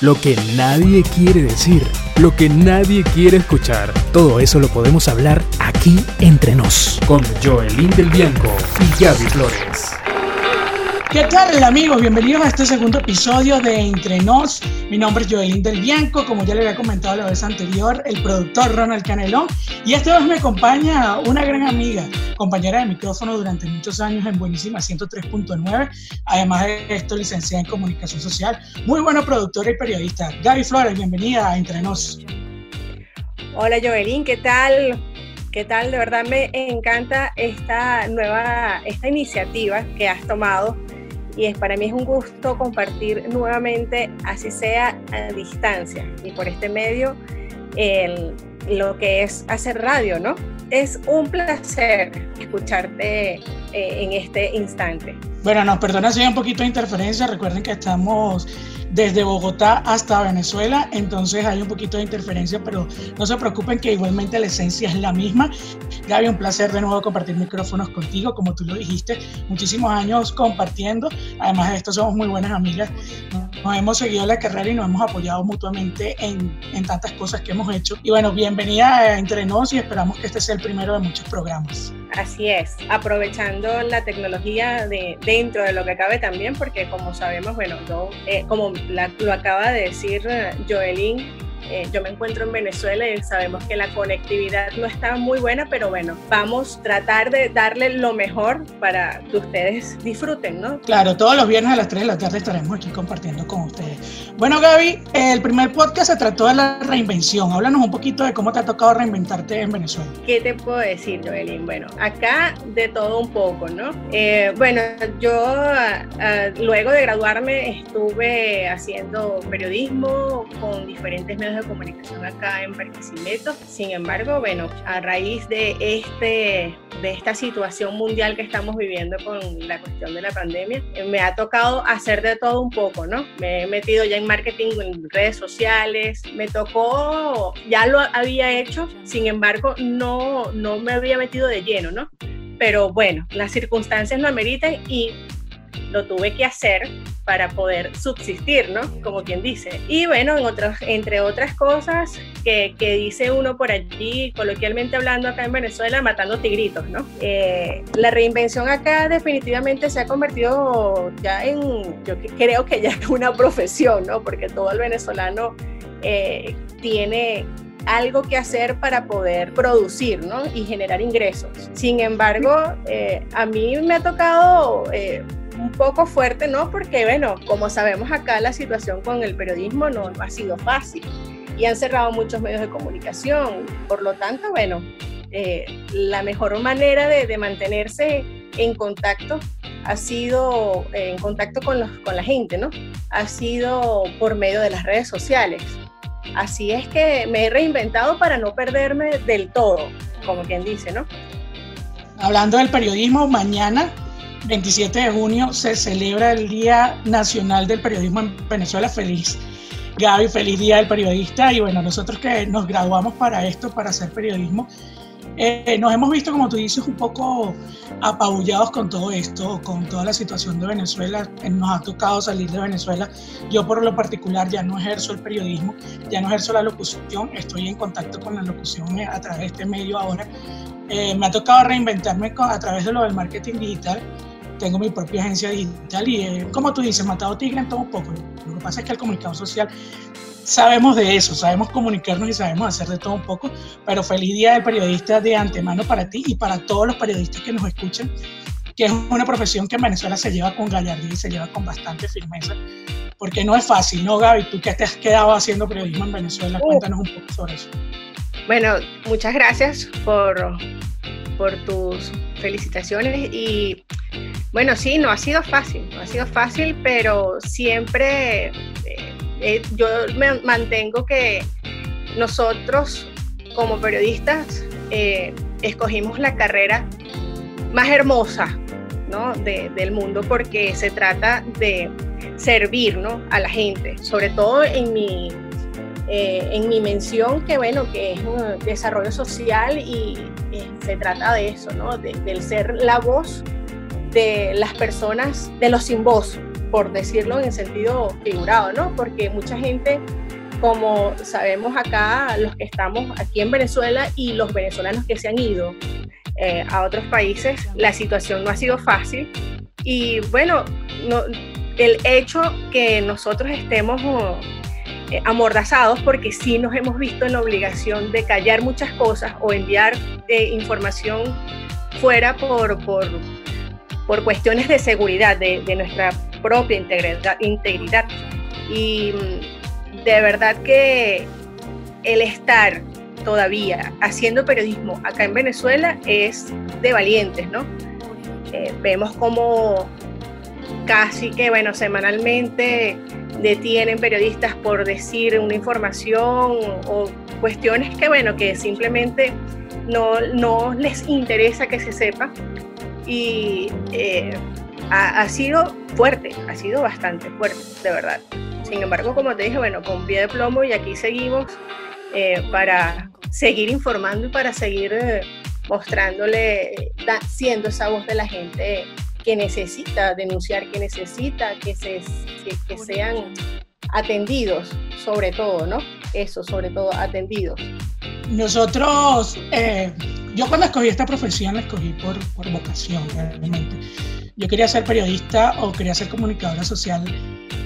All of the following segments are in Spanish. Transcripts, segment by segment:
lo que nadie quiere decir, lo que nadie quiere escuchar. Todo eso lo podemos hablar aquí entre nos, con Joelín del Bianco y Gaby Flores. ¿Qué tal amigos? Bienvenidos a este segundo episodio de Entre Nos. Mi nombre es Joelín del Bianco, como ya le había comentado la vez anterior, el productor Ronald Canelón. Y esta vez me acompaña una gran amiga, compañera de micrófono durante muchos años en Buenísima 103.9, además de esto licenciada en Comunicación Social. Muy buena productora y periodista. Gaby Flores, bienvenida a Entre Nos. Hola Joelín, ¿qué tal? ¿Qué tal? De verdad me encanta esta nueva, esta iniciativa que has tomado y es, para mí es un gusto compartir nuevamente, así sea a distancia y por este medio, el, lo que es hacer radio, ¿no? Es un placer escucharte eh, en este instante. Bueno, nos perdona si hay un poquito de interferencia. Recuerden que estamos desde Bogotá hasta Venezuela, entonces hay un poquito de interferencia, pero no se preocupen que igualmente la esencia es la misma. Gaby, un placer de nuevo compartir micrófonos contigo, como tú lo dijiste, muchísimos años compartiendo, además de esto somos muy buenas amigas, nos hemos seguido la carrera y nos hemos apoyado mutuamente en, en tantas cosas que hemos hecho. Y bueno, bienvenida entre nos y esperamos que este sea el primero de muchos programas. Así es, aprovechando la tecnología de, dentro de lo que cabe también, porque como sabemos, bueno, yo, eh, como lo acaba de decir eh, Joelín, eh, yo me encuentro en Venezuela y sabemos que la conectividad no está muy buena, pero bueno, vamos a tratar de darle lo mejor para que ustedes disfruten, ¿no? Claro, todos los viernes a las 3 de la tarde estaremos aquí compartiendo con ustedes. Bueno, Gaby, el primer podcast se trató de la reinvención. Háblanos un poquito de cómo te ha tocado reinventarte en Venezuela. ¿Qué te puedo decir, Joelín? Bueno, acá de todo un poco, ¿no? Eh, bueno, yo luego de graduarme estuve haciendo periodismo con diferentes medios de comunicación acá en Barquisimeto. Sin embargo, bueno, a raíz de, este, de esta situación mundial que estamos viviendo con la cuestión de la pandemia, eh, me ha tocado hacer de todo un poco, ¿no? Me he metido ya en marketing, en redes sociales, me tocó, ya lo había hecho, sin embargo, no, no me había metido de lleno, ¿no? Pero bueno, las circunstancias lo ameritan y lo tuve que hacer para poder subsistir, ¿no? Como quien dice. Y bueno, en entre otras cosas que, que, dice uno por allí, coloquialmente hablando acá en Venezuela, matando tigritos, ¿no? Eh, la reinvención acá definitivamente se ha convertido ya en, yo creo que ya es una profesión, ¿no? Porque todo el venezolano eh, tiene algo que hacer para poder producir ¿no? y generar ingresos. Sin embargo, eh, a mí me ha tocado un poco fuerte, ¿no? Porque, bueno, como sabemos acá, la situación con el periodismo no, ha sido fácil y han cerrado muchos medios de comunicación. Por lo tanto, bueno, eh, la mejor manera de, mantenerse en contacto ha sido en contacto con, los, con la gente, ¿no? Ha sido por medio de las redes sociales. Así es que me he reinventado para no perderme del todo, como quien dice, ¿no? Hablando del periodismo, mañana 27 de junio se celebra el Día Nacional del Periodismo en Venezuela. Feliz Gaby, feliz Día del Periodista. Y bueno, nosotros que nos graduamos para esto, para hacer periodismo, eh, nos hemos visto, como tú dices, un poco apabullados con todo esto, con toda la situación de Venezuela. Nos ha tocado salir de Venezuela. Yo por lo particular ya no ejerzo el periodismo, ya no ejerzo la locución, estoy en contacto con la locución a través de este medio ahora. Eh, me ha tocado reinventarme a través de lo del marketing digital tengo mi propia agencia digital y eh, como tú dices, matado tigre en todo un poco. Lo que pasa es que el comunicador social sabemos de eso, sabemos comunicarnos y sabemos hacer de todo un poco, pero feliz día del periodista de antemano para ti y para todos los periodistas que nos escuchan, que es una profesión que en Venezuela se lleva con gallardía y se lleva con bastante firmeza, porque no es fácil, ¿no, Gaby? Tú que te has quedado haciendo periodismo en Venezuela, cuéntanos un poco sobre eso. Bueno, muchas gracias por, por tus felicitaciones y bueno, sí, no ha sido fácil, no ha sido fácil, pero siempre eh, eh, yo me mantengo que nosotros como periodistas eh, escogimos la carrera más hermosa ¿no? del mundo porque se trata de servir ¿no? a la gente, sobre todo en mi, en mi mención que bueno, que es un desarrollo social y se trata de eso, ¿no? del ser la voz de las personas, de los sin voz, por decirlo en sentido figurado, ¿no? Porque mucha gente, como sabemos acá, los que estamos aquí en Venezuela y los venezolanos que se han ido eh, a otros países, la situación no ha sido fácil. Y bueno, no, el hecho que nosotros estemos eh, amordazados porque sí nos hemos visto en la obligación de callar muchas cosas o enviar eh, información fuera por, por, por, cuestiones de seguridad de, nuestra propia integridad, integridad. Y mm, de verdad que el estar todavía haciendo periodismo acá en Venezuela es de valientes, ¿no? Eh, vemos como casi que, bueno, semanalmente detienen periodistas por decir una información o cuestiones que, bueno, que simplemente no, no les interesa que se sepa. Y eh, ha, sido fuerte, ha sido bastante fuerte, de verdad. Sin embargo, como te dije, bueno, con pie de plomo y aquí seguimos eh, para seguir informando y para seguir eh, mostrándole, siendo esa voz de la gente que necesita denunciar, que necesita que, se, que, sean atendidos, sobre todo, ¿no? Eso, sobre todo, atendidos. Nosotros, eh, yo cuando escogí esta profesión la escogí por, por vocación, realmente. Yo quería ser periodista o quería ser comunicadora social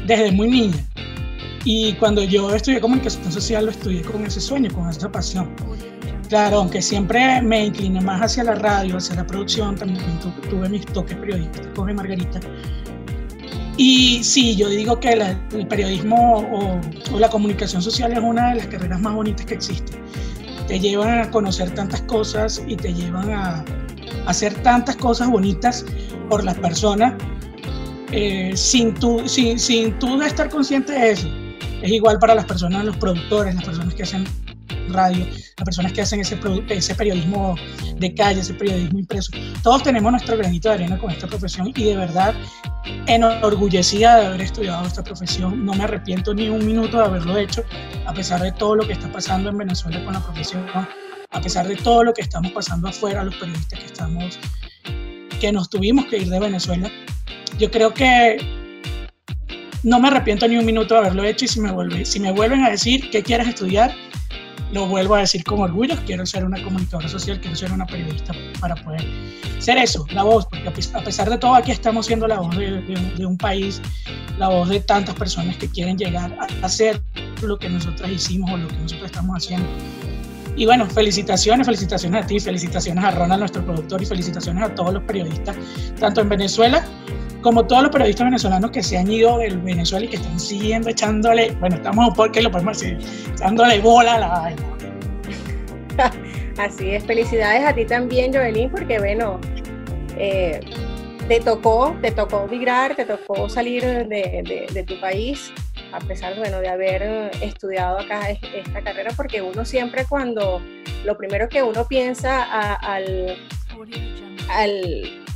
desde muy niña. Y cuando yo estudié comunicación social, lo estudié con ese sueño, con esa pasión. Claro, aunque siempre me incliné más hacia la radio, hacia la producción, también tuve mis toques periodísticos con Margarita. Y sí, yo digo que el periodismo o, la comunicación social es una de las carreras más bonitas que existe. Te llevan a conocer tantas cosas y te llevan a, hacer tantas cosas bonitas por las personas eh, sin, tú, sin, sin tú estar consciente de eso. Es igual para las personas, los productores, las personas que hacen radio, las personas que hacen ese, ese periodismo de calle, ese periodismo impreso. Todos tenemos nuestro granito de arena con esta profesión y de verdad enorgullecida de haber estudiado esta profesión. No me arrepiento ni un minuto de haberlo hecho, a pesar de todo lo que está pasando en Venezuela con la profesión, a pesar de todo lo que estamos pasando afuera, los periodistas que estamos, que nos tuvimos que ir de Venezuela. Yo creo que no me arrepiento ni un minuto de haberlo hecho y si me, vuelve, si me vuelven a decir qué quieres estudiar, lo vuelvo a decir con orgullo, quiero ser una comunicadora social, quiero ser una periodista para poder ser eso, la voz, porque a pesar de todo aquí estamos siendo la voz de, un país, la voz de tantas personas que quieren llegar a hacer lo que nosotros hicimos o lo que nosotros estamos haciendo. Y bueno, felicitaciones, felicitaciones a ti, felicitaciones a Ronald, nuestro productor, y felicitaciones a todos los periodistas, tanto en Venezuela como todos los periodistas venezolanos que se han ido del Venezuela y que están siguiendo echándole, bueno, estamos porque lo podemos decir, echándole bola a la vaina. Así es, felicidades a ti también, Joelín, porque bueno, eh, te tocó, te tocó migrar, te tocó salir de, tu país, a pesar bueno, de haber estudiado acá esta carrera, porque uno siempre cuando lo primero que uno piensa al,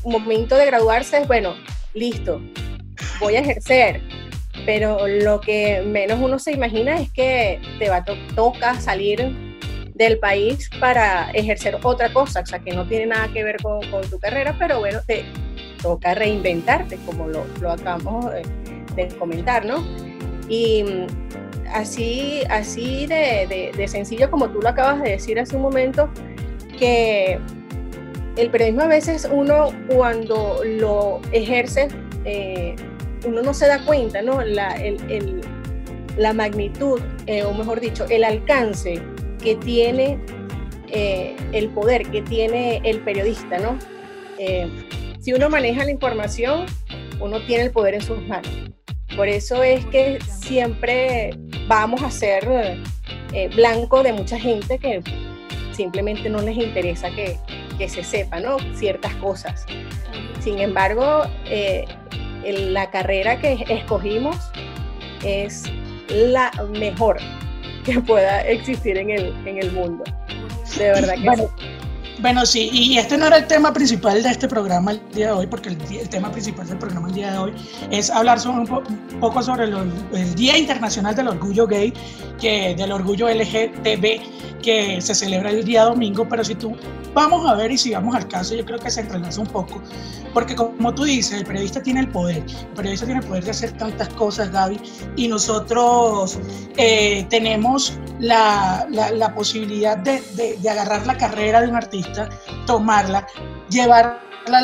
momento de graduarse es, bueno, listo, voy a ejercer. Pero lo que menos uno se imagina es que te va a tocar salir del país para ejercer otra cosa, o sea, que no tiene nada que ver con, tu carrera, pero bueno, te toca reinventarte, como lo, acabamos de, comentar, ¿no? Y mm, así, así de, sencillo como tú lo acabas de decir hace un momento, que el periodismo a veces uno cuando lo ejerce, eh, uno no se da cuenta, ¿no? La, la magnitud, eh, o mejor dicho, el alcance que tiene eh, el poder, que tiene el periodista, ¿no? si uno maneja la información, uno tiene el poder en sus manos. Por eso es que siempre vamos a ser blanco de mucha gente que simplemente no les interesa que, que se sepa, ¿no? Ciertas cosas. Sin embargo, eh, la carrera que escogimos es la mejor que pueda existir en el, en el mundo. De verdad que Bueno, sí, y este no era el tema principal de este programa el día de hoy, porque el, tema principal del programa el día de hoy es hablar un, poco sobre el Día Internacional del Orgullo Gay, que, del Orgullo LGTB, que se celebra el día domingo, pero si tú vamos a ver y si vamos al caso, yo creo que se entrelaza un poco, porque como tú dices, el periodista tiene el poder, el periodista tiene el poder de hacer tantas cosas, Gaby, y nosotros eh, tenemos la, la, posibilidad de, de, agarrar la carrera de un artista, tomarla, llevarla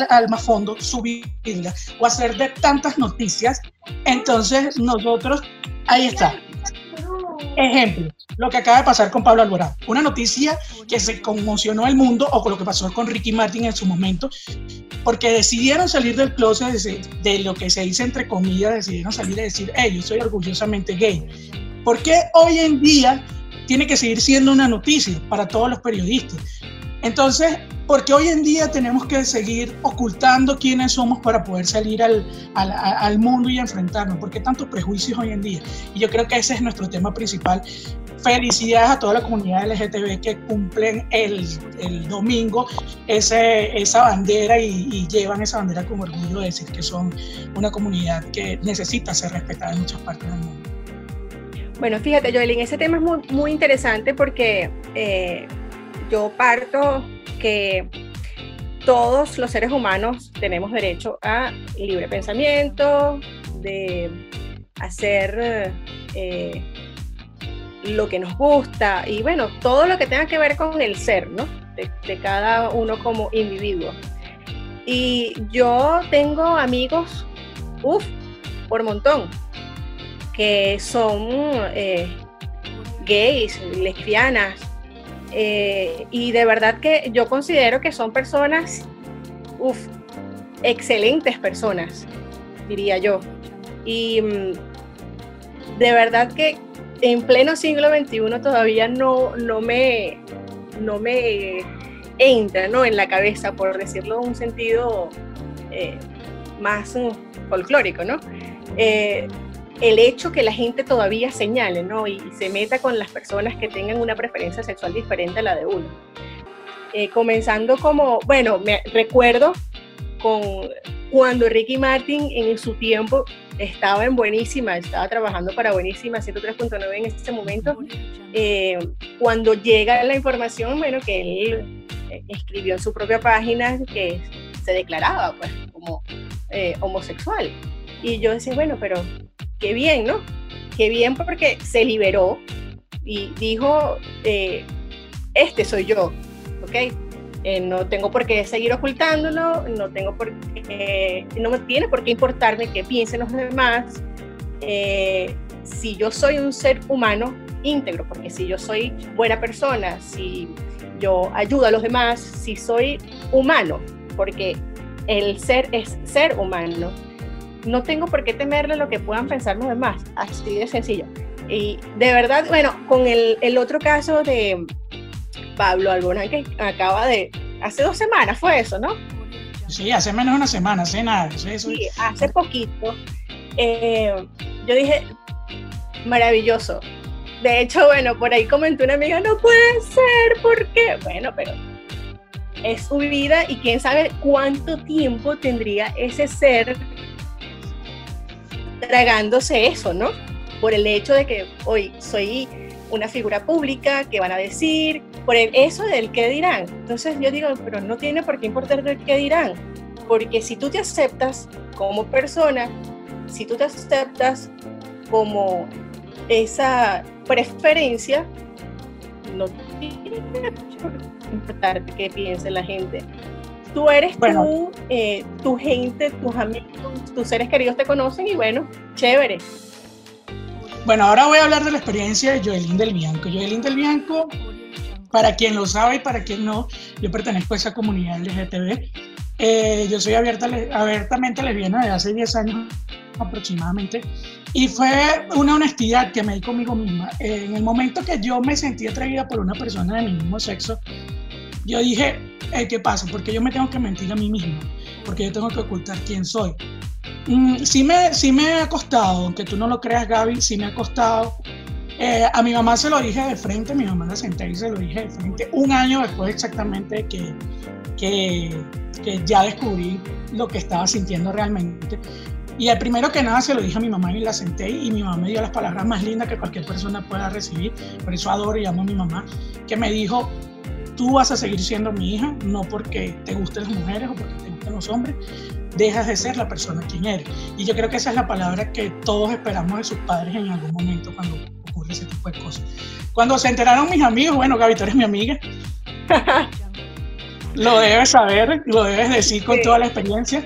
al más fondo, subirla o hacer de tantas noticias. Entonces nosotros, ahí está. Ejemplo, lo que acaba de pasar con Pablo Alborán. Una noticia que se conmocionó el mundo o con lo que pasó con Ricky Martin en su momento, porque decidieron salir del closet de, de lo que se dice entre comillas, decidieron salir y decir, hey, yo soy orgullosamente gay. ¿Por qué hoy en día tiene que seguir siendo una noticia para todos los periodistas. Entonces, porque hoy en día tenemos que seguir ocultando quiénes somos para poder salir al, al, al, mundo y enfrentarnos? ¿Por qué tantos prejuicios hoy en día? Y yo creo que ese es nuestro tema principal. Felicidades a toda la comunidad LGTB que cumplen el, el domingo ese, esa bandera y, y, llevan esa bandera con orgullo de decir que son una comunidad que necesita ser respetada en muchas partes del mundo. Bueno, fíjate, Joelín, ese tema es muy, muy interesante porque eh, yo parto que todos los seres humanos tenemos derecho a libre pensamiento, de hacer eh, lo que nos gusta y bueno, todo lo que tenga que ver con el ser, ¿no? De, cada uno como individuo. Y yo tengo amigos, uff, por montón, que son eh, gays, lesbianas, eh, y de verdad que yo considero que son personas, uff, excelentes personas, diría yo. Y mm, de verdad que en pleno siglo XXI todavía no, no, me, no me entra ¿no? en la cabeza, por decirlo en un sentido eh, más mm, folclórico, ¿no? El hecho que la gente todavía señale, ¿no? Y, se meta con las personas que tengan una preferencia sexual diferente a la de uno. Eh, comenzando como, bueno, me recuerdo con cuando Ricky Martin en su tiempo estaba en Buenísima, estaba trabajando para Buenísima 103.9 en ese momento, eh, cuando llega la información, bueno, que él eh, escribió en su propia página que se declaraba pues como homosexual. Y yo decía, bueno, pero qué bien, ¿no? Qué bien porque se liberó y dijo, eh, este soy yo, ¿ok? Eh, no tengo por qué seguir ocultándolo, no tengo por qué, no me tiene por qué importarme qué piensen los demás. Eh, si yo soy un ser humano íntegro, porque si yo soy buena persona, si yo ayudo a los demás, si soy humano, porque el ser es ser humano, no tengo por qué temerle lo que puedan pensar los demás, así de sencillo. Y de verdad, bueno, con el, otro caso de Pablo Alborán que acaba de, hace dos semanas fue eso, ¿no? Sí, hace menos de una semana, hace nada. Sí, hace poquito. Eh, yo dije, maravilloso. De hecho, bueno, por ahí comentó una amiga, no puede ser, ¿por qué? Bueno, pero es su vida y quién sabe cuánto tiempo tendría ese ser tragándose eso, ¿no? Por el hecho de que hoy soy una figura pública, ¿qué van a decir? Por eso del qué dirán. Entonces yo digo, pero no tiene por qué importar el qué dirán, porque si tú te aceptas como persona, si tú te aceptas como esa preferencia, no tiene qué importar qué piense la gente. Tú eres tú, eh, tu gente, tus amigos, tus seres queridos te conocen y bueno, chévere. Bueno, ahora voy a hablar de la experiencia de Joelín del Bianco. Joelín del Bianco, para quien lo sabe y para quien no, yo pertenezco a esa comunidad LGTB. Eh, yo soy abierta, abiertamente lesbiana desde hace 10 años aproximadamente. Y fue una honestidad que me di conmigo misma. en el momento que yo me sentí atraída por una persona de mi mismo sexo, yo dije, ¿qué pasa? Porque yo me tengo que mentir a mí mismo, porque yo tengo que ocultar quién soy. Mm, sí, me, sí me ha costado, aunque tú no lo creas, Gaby, sí me ha costado Eh, a mi mamá se lo dije de frente, mi mamá la senté y se lo dije de frente, un año después exactamente que, que, que ya descubrí lo que estaba sintiendo realmente. Y el primero que nada se lo dije a mi mamá y la senté y mi mamá me dio las palabras más lindas que cualquier persona pueda recibir, por eso adoro y amo a mi mamá, que me dijo, tú vas a seguir siendo mi hija, no porque te gusten las mujeres o porque te gusten los hombres, dejas de ser la persona quien eres. Y yo creo que esa es la palabra que todos esperamos de sus padres en algún momento cuando ocurre ese tipo de cosas. Cuando se enteraron mis amigos, bueno, Gaby, tú eres mi amiga, lo debes saber, lo debes decir con toda la experiencia.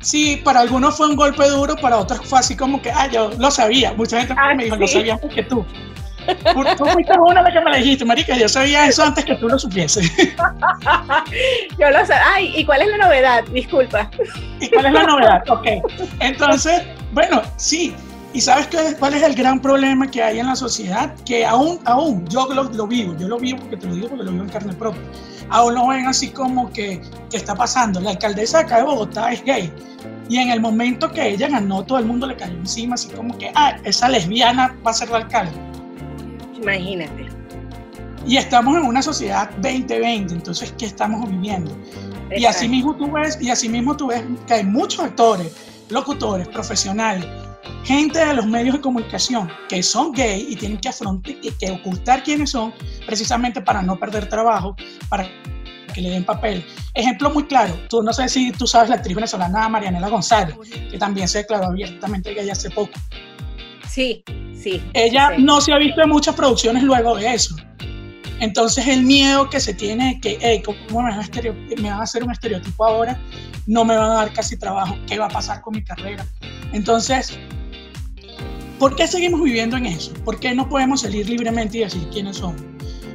Sí, para algunos fue un golpe duro, para otros fue así como que, ah, yo lo sabía. Mucha gente Ah, me dijo, ¿sí? lo sabía antes que tú. Tú fuiste una vez que me dijiste, marica, yo sabía eso antes que tú lo supieses. Yo lo sé. Ay, ¿y cuál es la novedad? Disculpa. ¿Y cuál es la novedad? Ok. Entonces, bueno, sí. ¿Y sabes qué, cuál es el gran problema que hay en la sociedad? Que aún, aún, yo lo, lo vivo, yo lo vivo porque te lo digo porque lo vivo en carne propia. Aún lo ven así como que, que está pasando. La alcaldesa de acá de Bogotá es gay. Y en el momento que ella ganó, todo el mundo le cayó encima, así como que, ah, esa lesbiana va a ser la alcalde. Imagínate. Y estamos en una sociedad 2020, entonces, ¿qué estamos viviendo? Y así mismo tú ves, y así mismo tú ves que hay muchos actores, locutores, profesionales, gente de los medios de comunicación que son gay y tienen que afrontar y que ocultar quiénes son precisamente para no perder trabajo, para que le den papel. Ejemplo muy claro, tú no sé si tú sabes la actriz venezolana Marianela González, que también se declaró abiertamente gay hace poco. Sí, sí. Ella sí. no se ha visto en muchas producciones luego de eso. Entonces el miedo que se tiene que, hey, ¿cómo me van, a me van a hacer un estereotipo ahora? No me van a dar casi trabajo. ¿Qué va a pasar con mi carrera? Entonces, ¿por qué seguimos viviendo en eso? ¿Por qué no podemos salir libremente y decir quiénes somos?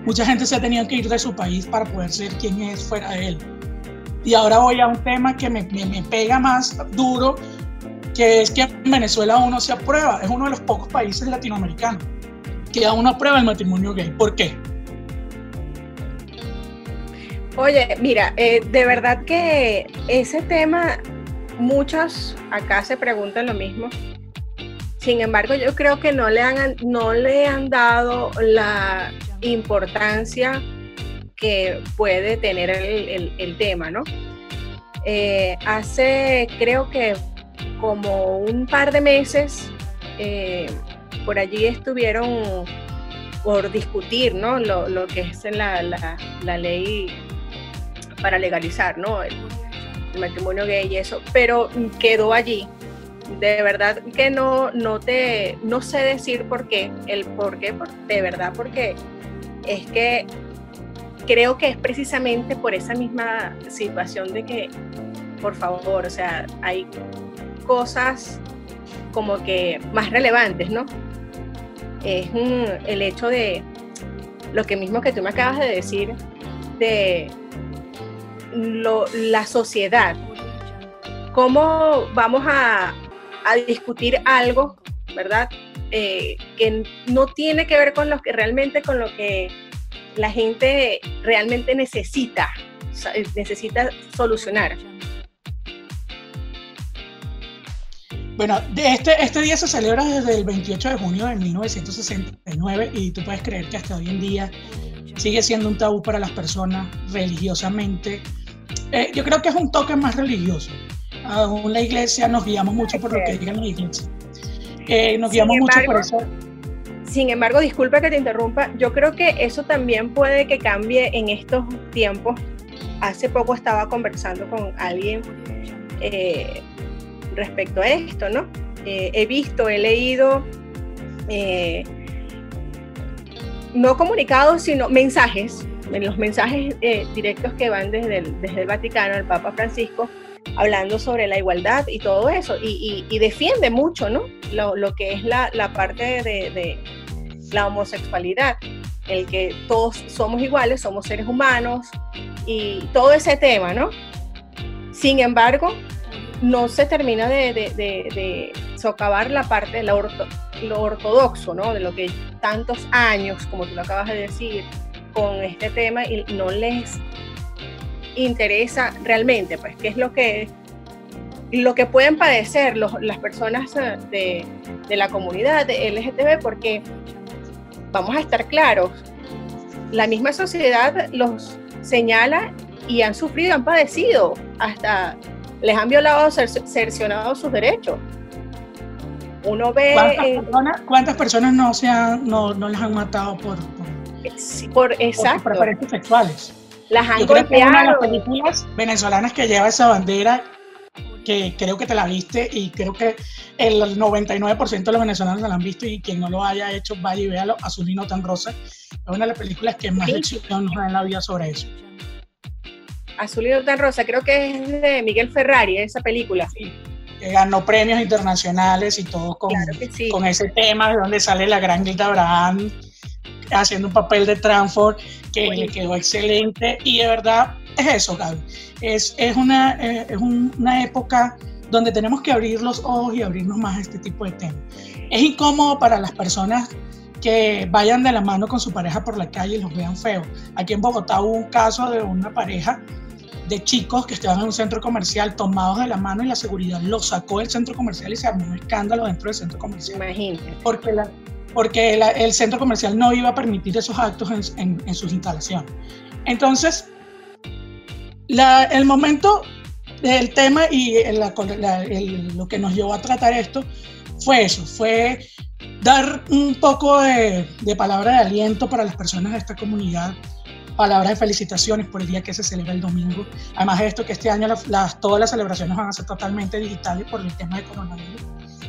Mucha gente se ha tenido que ir de su país para poder ser quien es fuera de él. Y ahora voy a un tema que me, me- me pega más duro, que es que en Venezuela aún no se aprueba. Es uno de los pocos países latinoamericanos que aún no aprueba el matrimonio gay. ¿Por qué? Oye, mira, eh, de verdad que ese tema, muchos acá se preguntan lo mismo. Sin embargo, yo creo que no le han, no le han dado la importancia que puede tener el, el- tema, ¿no? Eh, hace, creo que como un par de meses, eh, por allí estuvieron por discutir, ¿no? Lo, lo que es la, la- la ley para legalizar, ¿no? El, el matrimonio gay y eso, pero quedó allí. De verdad que no, no te, no sé decir por qué, el por qué, por- de verdad, porque es que creo que es precisamente por esa misma situación de que, por favor, o sea, hay cosas como que más relevantes, ¿no? Es mm, el hecho de lo que mismo que tú me acabas de decir, de la sociedad. ¿Cómo vamos a, discutir algo, verdad? Eh, que no tiene que ver con lo que realmente con lo que la gente realmente necesita, necesita solucionar. Bueno, de este, este día se celebra desde el 28 de junio de 1969 y tú puedes creer que hasta hoy en día sigue siendo un tabú para las personas religiosamente. Eh, yo creo que es un toque más religioso. Aún la iglesia nos guiamos mucho por lo que diga la iglesia. Eh, nos Sin guiamos mucho por embargo, eso. Sin embargo, disculpa que te interrumpa, yo creo que eso también puede que cambie en estos tiempos. Hace poco estaba conversando con alguien eh, respecto a esto, ¿no? Eh, he visto, he leído, eh, no comunicados, sino mensajes, en los mensajes eh, directos que van desde el, desde el Vaticano, el Papa Francisco, hablando sobre la igualdad y todo eso, y, defiende mucho, ¿no? Lo, que es la, la parte de la homosexualidad, el que todos somos iguales, somos seres humanos, y todo ese tema, ¿no? Sin embargo, no se termina de, de- de- de socavar la parte de la orto- lo ortodoxo, ¿no? De lo que tantos años, como tú lo acabas de decir, con este tema y no les interesa realmente, pues, qué es lo que lo que pueden padecer los- las personas eh, de, de la comunidad LGTB, porque vamos a estar claros, la misma sociedad los señala y han sufrido, han padecido, hasta les han violado, cercionado sus derechos. Uno ve... ¿Cuántas, personas, ¿cuántas personas, no, se no, no les han matado por, por, exacto. por preferencias sexuales? Las han Yo creo que una de las películas venezolanas que lleva esa bandera, que creo que te la viste y creo que el 99% de los venezolanos la han visto y quien no lo haya hecho, vaya y véalo, Azul y no tan rosa. Es una de las películas que más lección nos da en la vida sobre eso. Azul y tan rosa, creo que es de Miguel Ferrari, esa película. Sí que ganó premios internacionales y todo con, con ese tema de donde sale la gran Gilda Abraham haciendo un papel de Tranford que le quedó excelente y de verdad es eso, Gaby. Es, es, una, eh, es una época donde tenemos que abrir los ojos y abrirnos más a este tipo de temas. Es incómodo para las personas que vayan de la mano con su pareja por la calle y los vean feos. Aquí en Bogotá hubo un caso de una pareja de chicos que estaban en un centro comercial tomados de la mano y la seguridad los sacó del centro comercial y se armó un escándalo dentro del centro comercial. Imagínate. Porque la, porque el centro comercial no iba a permitir esos actos en, sus instalaciones. Entonces, el momento del tema y lo que nos llevó a tratar esto fue eso, fue dar un poco de, palabra de aliento para las personas de esta comunidad, palabras de felicitaciones por el día que se celebra el domingo. Además de esto, que este año las, todas las celebraciones van a ser totalmente digitales por el tema de coronavirus.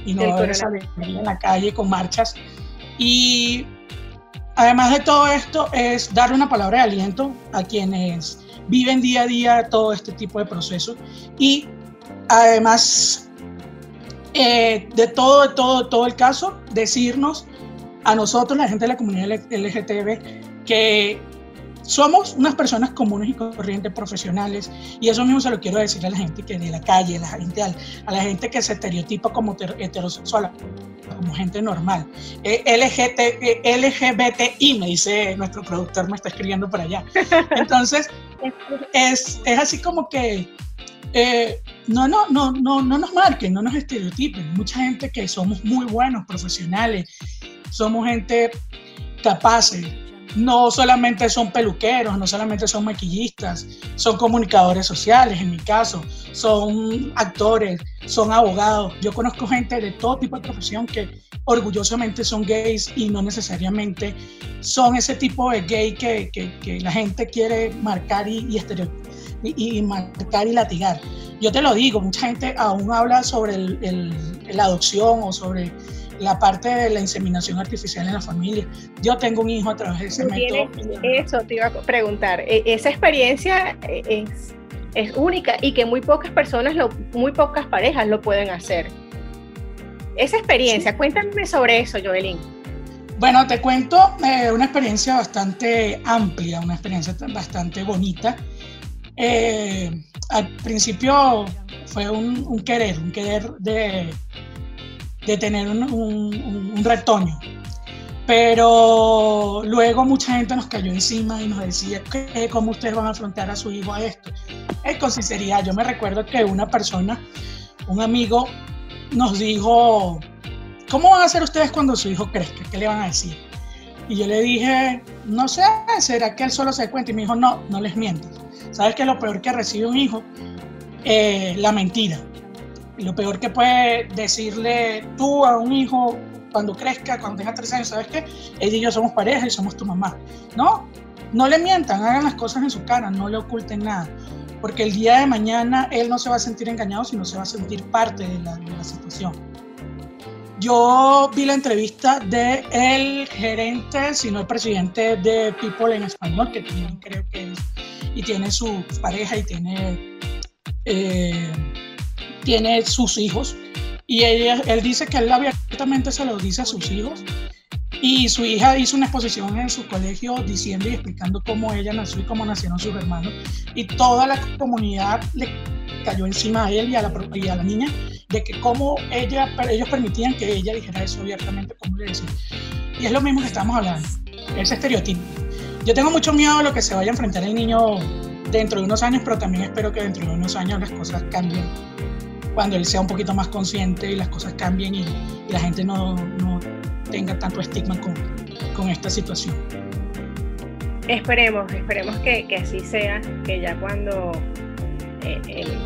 Y no va a haber salir en la calle con marchas. Y además de todo esto es darle una palabra de aliento a quienes viven día a día todo este tipo de procesos. Y además eh, de todo, todo, todo el caso, decirnos a nosotros, la gente de la comunidad LGTB, que somos unas personas comunes y corrientes profesionales y eso mismo se lo quiero decir a la gente que de la calle, a la gente, a la gente que se estereotipa como heterosexual, como gente normal. Eh, LGT, eh, LGBTI, me dice nuestro productor, me está escribiendo por allá. Entonces, es, es así como que eh, no, no, no, no, no nos marquen, no nos estereotipen. Mucha gente que somos muy buenos profesionales, somos gente capaces, no solamente son peluqueros, no solamente son maquillistas, son comunicadores sociales en mi caso, son actores, son abogados. Yo conozco gente de todo tipo de profesión que orgullosamente son gays y no necesariamente son ese tipo de gay que, que, la gente quiere marcar y, y, y, marcar y latigar. Yo te lo digo, mucha gente aún habla sobre el, la adopción o sobre la parte de la inseminación artificial en la familia. Yo tengo un hijo a través de ese método. Eso te iba a preguntar. E, esa experiencia e, es, es única y que muy pocas personas, lo, muy pocas parejas lo pueden hacer. Esa experiencia, cuéntame sobre eso, Joelín. Bueno, te cuento eh, una experiencia bastante amplia, una experiencia bastante bonita. Eh, al principio fue un, querer, un querer de, de tener un, retoño. Pero luego mucha gente nos cayó encima y nos decía que cómo ustedes van a afrontar a su hijo a esto. Es con sinceridad, yo me recuerdo que una persona, un amigo, nos dijo, ¿cómo van a hacer ustedes cuando su hijo crezca? ¿Qué le van a decir? Y yo le dije, no sé, ¿será que él solo se cuenta? Y me dijo, no, no les mientas. ¿Sabes qué es lo peor que recibe un hijo? Eh, la mentira. Lo peor que puede decirle tú a un hijo cuando crezca, cuando tenga tres años, ¿sabes qué? Ella y yo somos pareja y somos tu mamá. No, no le mientan, hagan las cosas en su cara, no le oculten nada. Porque el día de mañana él no se va a sentir engañado, sino se va a sentir parte de la, situación. Yo vi la entrevista de el gerente, sino el presidente de People en español, que también creo que es, y tiene su pareja y tiene eh, tiene sus hijos y él dice que él abiertamente se lo dice a sus hijos y su hija hizo una exposición en su colegio diciendo y explicando cómo ella nació y cómo nacieron sus hermanos y toda la comunidad le cayó encima a él y a la, y a la niña de que cómo ella, ellos permitían que ella dijera eso abiertamente, como le decía. Y es lo mismo que estamos hablando, ese estereotipo. Yo tengo mucho miedo a lo que se vaya a enfrentar el niño dentro de unos años, pero también espero que dentro de unos años las cosas cambien cuando él sea un poquito más consciente y las cosas cambien y, la gente no, no, tenga tanto estigma con, con esta situación. Esperemos, esperemos que, que así sea, que ya cuando eh,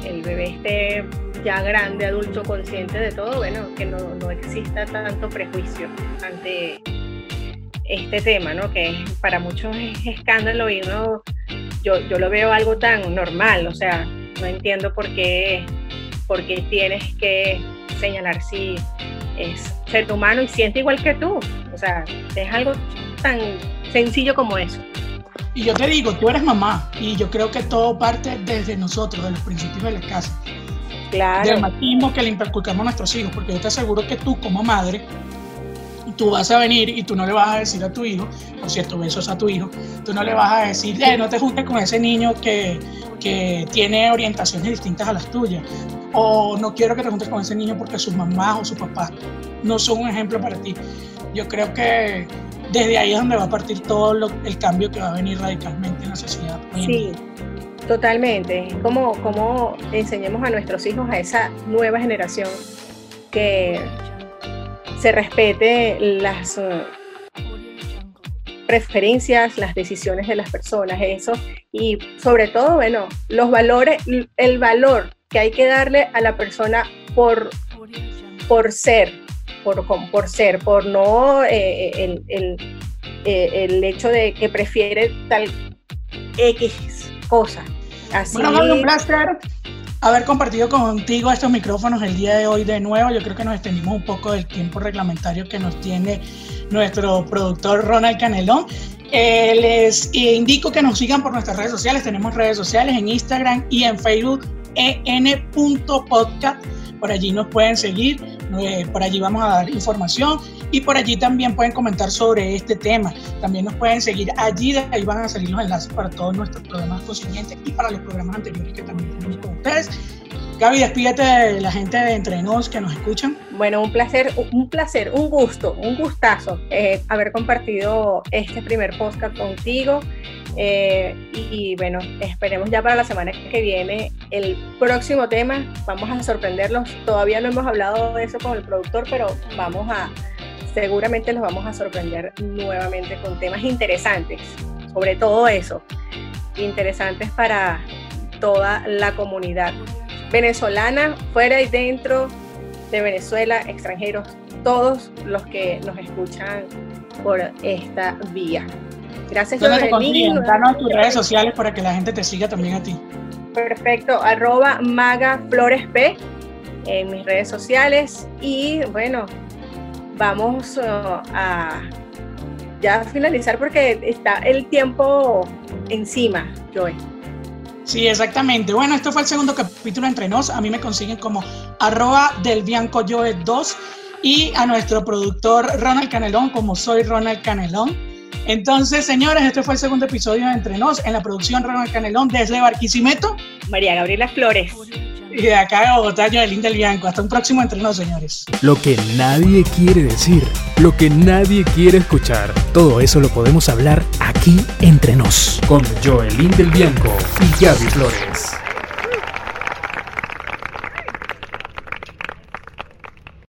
el, bebé esté ya grande, adulto, consciente de todo, bueno, que no, no exista tanto prejuicio ante este tema, ¿no? Que para muchos es escándalo y uno, yo, yo lo veo algo tan normal, o sea, no entiendo por qué, por qué tienes que señalar si es ser humano y siente igual que tú, o sea, es algo tan sencillo como eso. Y yo te digo, tú eres mamá y yo creo que todo parte desde nosotros, de los principios de la casa. Claro. Del machismo que le inculcamos a nuestros hijos, porque yo te aseguro que tú como madre, tú vas a venir y tú no le vas a decir a tu hijo, por cierto, besos a tu hijo, tú no le vas a decir, eh, no te juntes con ese niño que, que tiene orientaciones distintas a las tuyas, o no quiero que te juntes con ese niño porque sus mamás o sus papás no son un ejemplo para ti. Yo creo que desde ahí es donde va a partir todo el cambio que va a venir radicalmente en la sociedad. Sí, totalmente. Como, como enseñemos a nuestros hijos, a esa nueva generación, que se respete las uh, preferencias, las decisiones de las personas, eso, y sobre todo, bueno, los valores, el valor que hay que darle a la persona por, por ser, por, por ser, por no eh, el, el, eh, el, hecho de que prefiere tal X cosa. Así... Bueno, un placer haber compartido contigo estos micrófonos el día de hoy de nuevo. Yo creo que nos extendimos un poco del tiempo reglamentario que nos tiene nuestro productor Ronald Canelón. Eh, les indico que nos sigan por nuestras redes sociales. Tenemos redes sociales en Instagram y en Facebook en.podcast. Por allí nos pueden seguir, eh, por allí vamos a dar información y por allí también pueden comentar sobre este tema. También nos pueden seguir allí, de ahí van a salir los enlaces para todos nuestros programas consiguientes y para los programas anteriores que también tenemos con ustedes. Gaby, despídete de la gente de Entre Nos que nos escuchan. Bueno, un placer, un placer, un gusto, un gustazo eh, haber compartido este primer podcast contigo. Eh, y, bueno, esperemos ya para la semana que viene el próximo tema. Vamos a sorprenderlos. Todavía no hemos hablado de eso con el productor, pero vamos a, seguramente los vamos a sorprender nuevamente con temas interesantes, sobre todo eso, interesantes para toda la comunidad venezolana, fuera y dentro de Venezuela, extranjeros, todos los que nos escuchan por esta vía. Gracias, Jovelyn. Danos tus redes sociales para que la gente te siga también a ti. Perfecto, arroba Maga Flores P en mis redes sociales y bueno, vamos uh, a ya finalizar porque está el tiempo encima, Joey. Sí, exactamente. Bueno, esto fue el segundo capítulo entre nos. A mí me consiguen como arroba del Bianco 2 y a nuestro productor Ronald Canelón como soy Ronald Canelón. Entonces, señores, este fue el segundo episodio de Entre Nos en la producción Ronald Canelón desde Barquisimeto. María Gabriela Flores. Y de acá de Bogotá, Joelín del Bianco. Hasta un próximo Entre Nos, señores. Lo que nadie quiere decir, lo que nadie quiere escuchar, todo eso lo podemos hablar aquí entre nos. Con Joelín del Bianco y Gaby Flores.